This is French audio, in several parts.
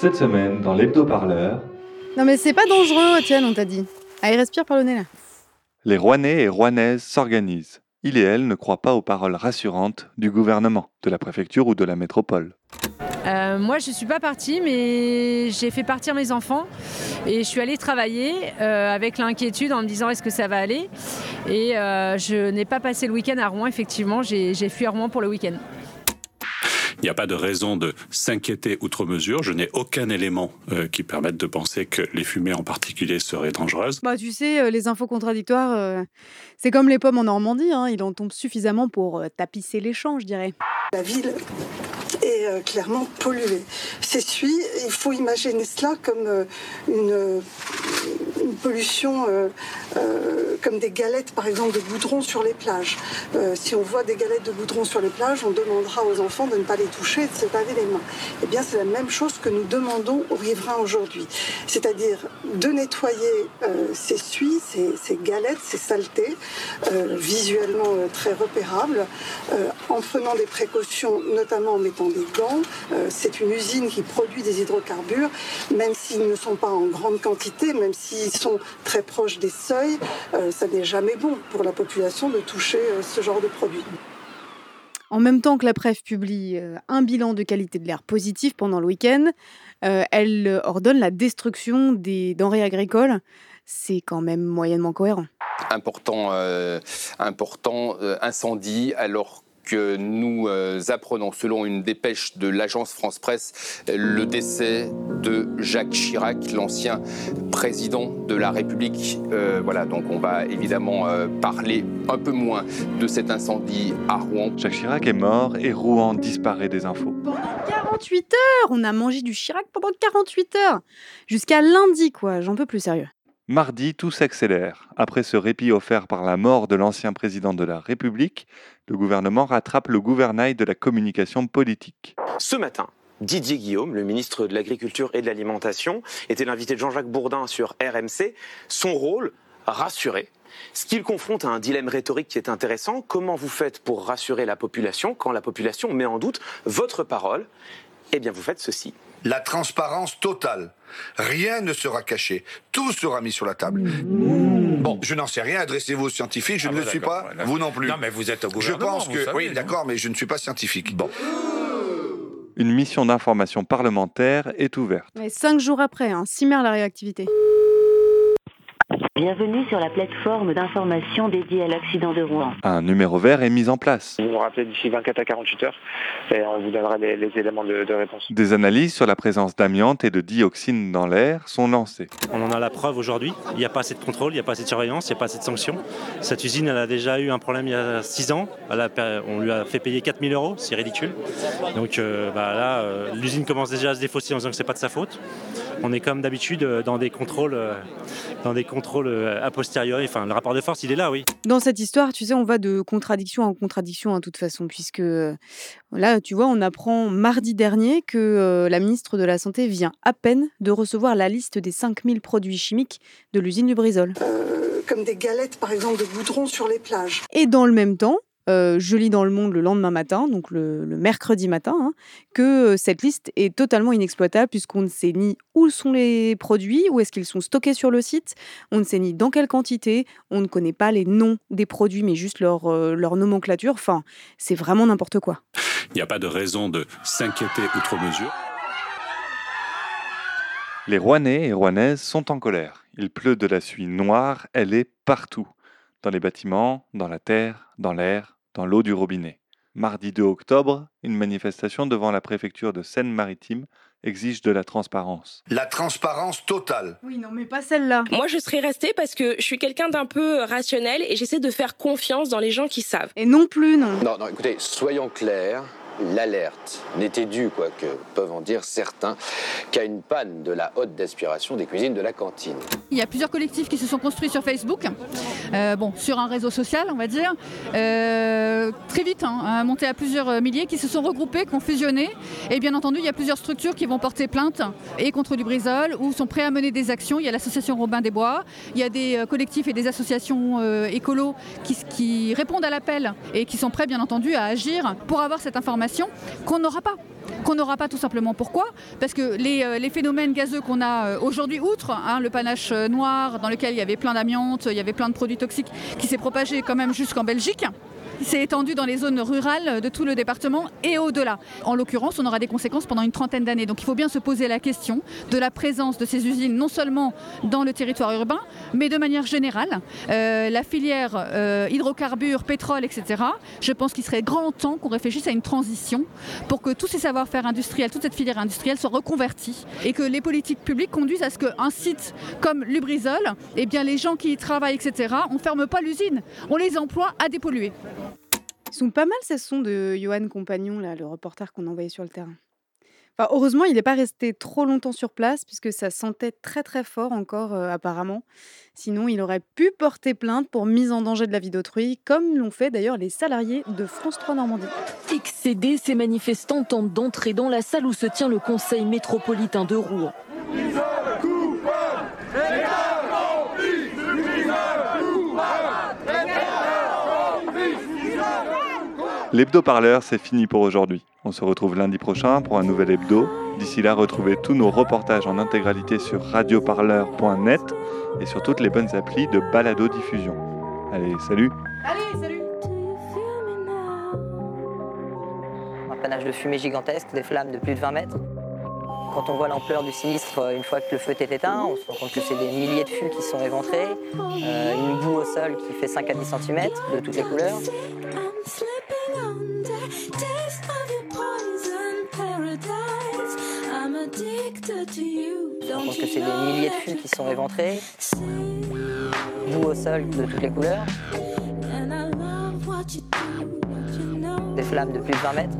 Cette semaine, dans l'hebdo-parleur, Non mais c'est pas dangereux, tiens, on t'a dit. Allez, respire par le nez là. les Rouennais et Rouennaises s'organisent. Il et elle ne croient pas aux paroles rassurantes du gouvernement, de la préfecture ou de la métropole. Euh, moi, je ne suis pas partie, mais j'ai fait partir mes enfants et je suis allée travailler euh, avec l'inquiétude en me disant est-ce que ça va aller? Et euh, je n'ai pas passé le week-end à Rouen, effectivement, j'ai j'ai fui à Rouen pour le week-end. Il n'y a pas de raison de s'inquiéter outre mesure. Je n'ai aucun élément euh, qui permette de penser que les fumées en particulier seraient dangereuses. Bah tu sais, euh, les infos contradictoires, euh, c'est comme les pommes en Normandie, hein, il en tombe suffisamment pour euh, tapisser les champs, je dirais. La ville est euh, clairement polluée. S'essuie, il faut imaginer cela comme euh, une, euh, une pollution, euh, euh, comme des galettes par exemple de goudron sur les plages. Euh, si on voit des galettes de goudron sur les plages, on demandera aux enfants de ne pas les toucher et de se laver les mains. Eh bien, c'est la même chose que nous demandons aux riverains aujourd'hui. C'est-à-dire de nettoyer ces suies, ces, galettes, ces saletés, visuellement très repérables, en prenant des précautions, notamment en mettant des gants. C'est une usine qui produit des hydrocarbures, même s'ils ne sont pas en grande quantité, même s'ils sont très proches des seuils, euh, ça n'est jamais bon pour la population de toucher euh, ce genre de produit. En même temps que la PREF publie euh, un bilan de qualité de l'air positif pendant le week-end, euh, elle ordonne la destruction des denrées agricoles. C'est quand même moyennement cohérent. important, euh, important euh, incendie alors que nous euh, apprenons, selon une dépêche de l'agence France-Presse, le décès de Jacques Chirac, l'ancien président de la République. Euh, voilà, donc on va évidemment euh, parler un peu moins de cet incendie à Rouen. Jacques Chirac est mort et Rouen disparaît des infos. Pendant 48 heures On a mangé du Chirac pendant 48 heures Jusqu'à lundi, quoi. J'en peux plus sérieux. Mardi, tout s'accélère. Après ce répit offert par la mort de l'ancien président de la République, le gouvernement rattrape le gouvernail de la communication politique. Ce matin, Didier Guillaume, le ministre de l'Agriculture et de l'Alimentation, était l'invité de Jean-Jacques Bourdin sur RMC. Son rôle, rassurer. Ce qu'il confronte à un dilemme rhétorique qui est intéressant. Comment vous faites pour rassurer la population quand la population met en doute votre parole? Eh bien, vous faites ceci. La transparence totale. Rien ne sera caché. Tout sera mis sur la table. Bon, je n'en sais rien. Adressez-vous aux scientifiques. Je Ah ne bah le suis pas. voilà. Vous non plus. Non, mais vous êtes au Je gouvernement, pense vous que. savez, oui, non d'accord, mais je ne suis pas scientifique. Bon. Une mission d'information parlementaire est ouverte. Et cinq jours après, hein, la réactivité. Bienvenue sur la plateforme d'information dédiée à l'accident de Rouen. Un numéro vert est mis en place. Vous nous rappelez d'ici 24 à 48 heures et on vous donnera les, les éléments de, de réponse. Des analyses sur la présence d'amiante et de dioxine dans l'air sont lancées. On en a la preuve aujourd'hui. Il n'y a pas assez de contrôle, il n'y a pas assez de surveillance, il n'y a pas assez de sanctions. Cette usine, elle a déjà eu un problème il y a 6 ans. Elle a per- on lui a fait payer 4000 euros, c'est ridicule. Donc euh, bah, là, euh, l'usine commence déjà à se défausser en disant que c'est pas de sa faute. On est comme d'habitude euh, dans des contrôles, dans des contrôles a posteriori. Enfin, le rapport de force, il est là, oui. Dans cette histoire, tu sais, on va de contradiction en contradiction, de toute façon, puisque euh, là, tu vois, on apprend mardi dernier que euh, la ministre de la Santé vient à peine de recevoir la liste des 5000 produits chimiques de l'usine du Brisol. Euh, comme des galettes, par exemple, de goudron sur les plages. Et dans le même temps, euh, je lis dans Le Monde le lendemain matin, donc le, le mercredi matin, hein, que euh, cette liste est totalement inexploitable puisqu'on ne sait ni où sont les produits, où est-ce qu'ils sont stockés sur le site, on ne sait ni dans quelle quantité, on ne connaît pas les noms des produits mais juste leur, euh, leur nomenclature. Enfin, c'est vraiment n'importe quoi. Il n'y a pas de raison de s'inquiéter outre mesure. Les Rouennais et Rouennaises sont en colère. Il pleut de la suie noire, elle est partout. Dans les bâtiments, dans la terre, dans l'air, dans l'eau du robinet. Mardi 2 octobre, une manifestation devant la préfecture de Seine-Maritime exigent de la transparence. La transparence totale. Oui, non, mais pas celle-là. Moi, je serais restée parce que je suis quelqu'un d'un peu rationnel et j'essaie de faire confiance dans les gens qui savent. Et non plus, non. Non, non, écoutez, soyons clairs. L'alerte n'était due, quoi que peuvent en dire certains, qu'à une panne de la haute d'aspiration des cuisines de la cantine. Il y a plusieurs collectifs qui se sont construits sur Facebook, euh, bon, sur un réseau social, on va dire, euh, très vite, hein, monté à plusieurs milliers, qui se sont regroupés, qui ont fusionné. Et bien entendu, il y a plusieurs structures qui vont porter plainte et contre Lubrizol ou sont prêts à mener des actions. Il y a l'association Robin des Bois, il y a des euh, collectifs et des associations écolos qui, qui répondent à l'appel et qui sont prêts, bien entendu, à agir pour avoir cette information qu'on n'aura pas qu'on n'aura pas tout simplement. Pourquoi? Parce que les, euh, les, phénomènes gazeux qu'on a euh, aujourd'hui, outre hein, le panache euh, noir dans lequel il y avait plein d'amiante, il y avait plein de produits toxiques qui s'est propagé quand même jusqu'en Belgique, s'est étendu dans les zones rurales de tout le département et au-delà. En l'occurrence, on aura des conséquences pendant une trentaine d'années. Donc il faut bien se poser la question de la présence de ces usines, non seulement dans le territoire urbain, mais de manière générale. Euh, la filière euh, hydrocarbures, pétrole, etc. Je pense qu'il serait grand temps qu'on réfléchisse à une transition pour que tous ces savoir-faire industriels, toute cette filière industrielle soit reconvertie et que les politiques publiques conduisent à ce qu'un site comme Lubrizol, eh bien les gens qui y travaillent, etc., on ne ferme pas l'usine, on les emploie à dépolluer. Ils sont pas mal ces sons de Johan Compagnon, là, le reporter qu'on a envoyé sur le terrain. Enfin, heureusement, il n'est pas resté trop longtemps sur place, puisque ça sentait très très fort encore, euh, apparemment. Sinon, il aurait pu porter plainte pour mise en danger de la vie d'autrui, comme l'ont fait d'ailleurs les salariés de France 3 Normandie. Excédés, ces manifestants tentent d'entrer dans la salle où se tient le conseil métropolitain de Rouen. L'hebdo-parleur, c'est fini pour aujourd'hui. On se retrouve lundi prochain pour un nouvel hebdo. D'ici là, retrouvez tous nos reportages en intégralité sur radioparleur.net et sur toutes les bonnes applis de balado-diffusion. Allez, salut Allez, salut Un panache de fumée gigantesque, des flammes de plus de 20 mètres. Quand on voit l'ampleur du sinistre une fois que le feu est éteint, on se rend compte que c'est des milliers de fûts qui sont éventrés, euh, une boue au sol qui fait 5 à 10 cm de toutes les couleurs. Je pense que c'est des milliers de fûts qui sont éventrés, boue au sol de toutes les couleurs, des flammes de plus de 20 mètres.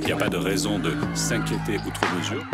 Il n'y a pas de raison de s'inquiéter outre mesure.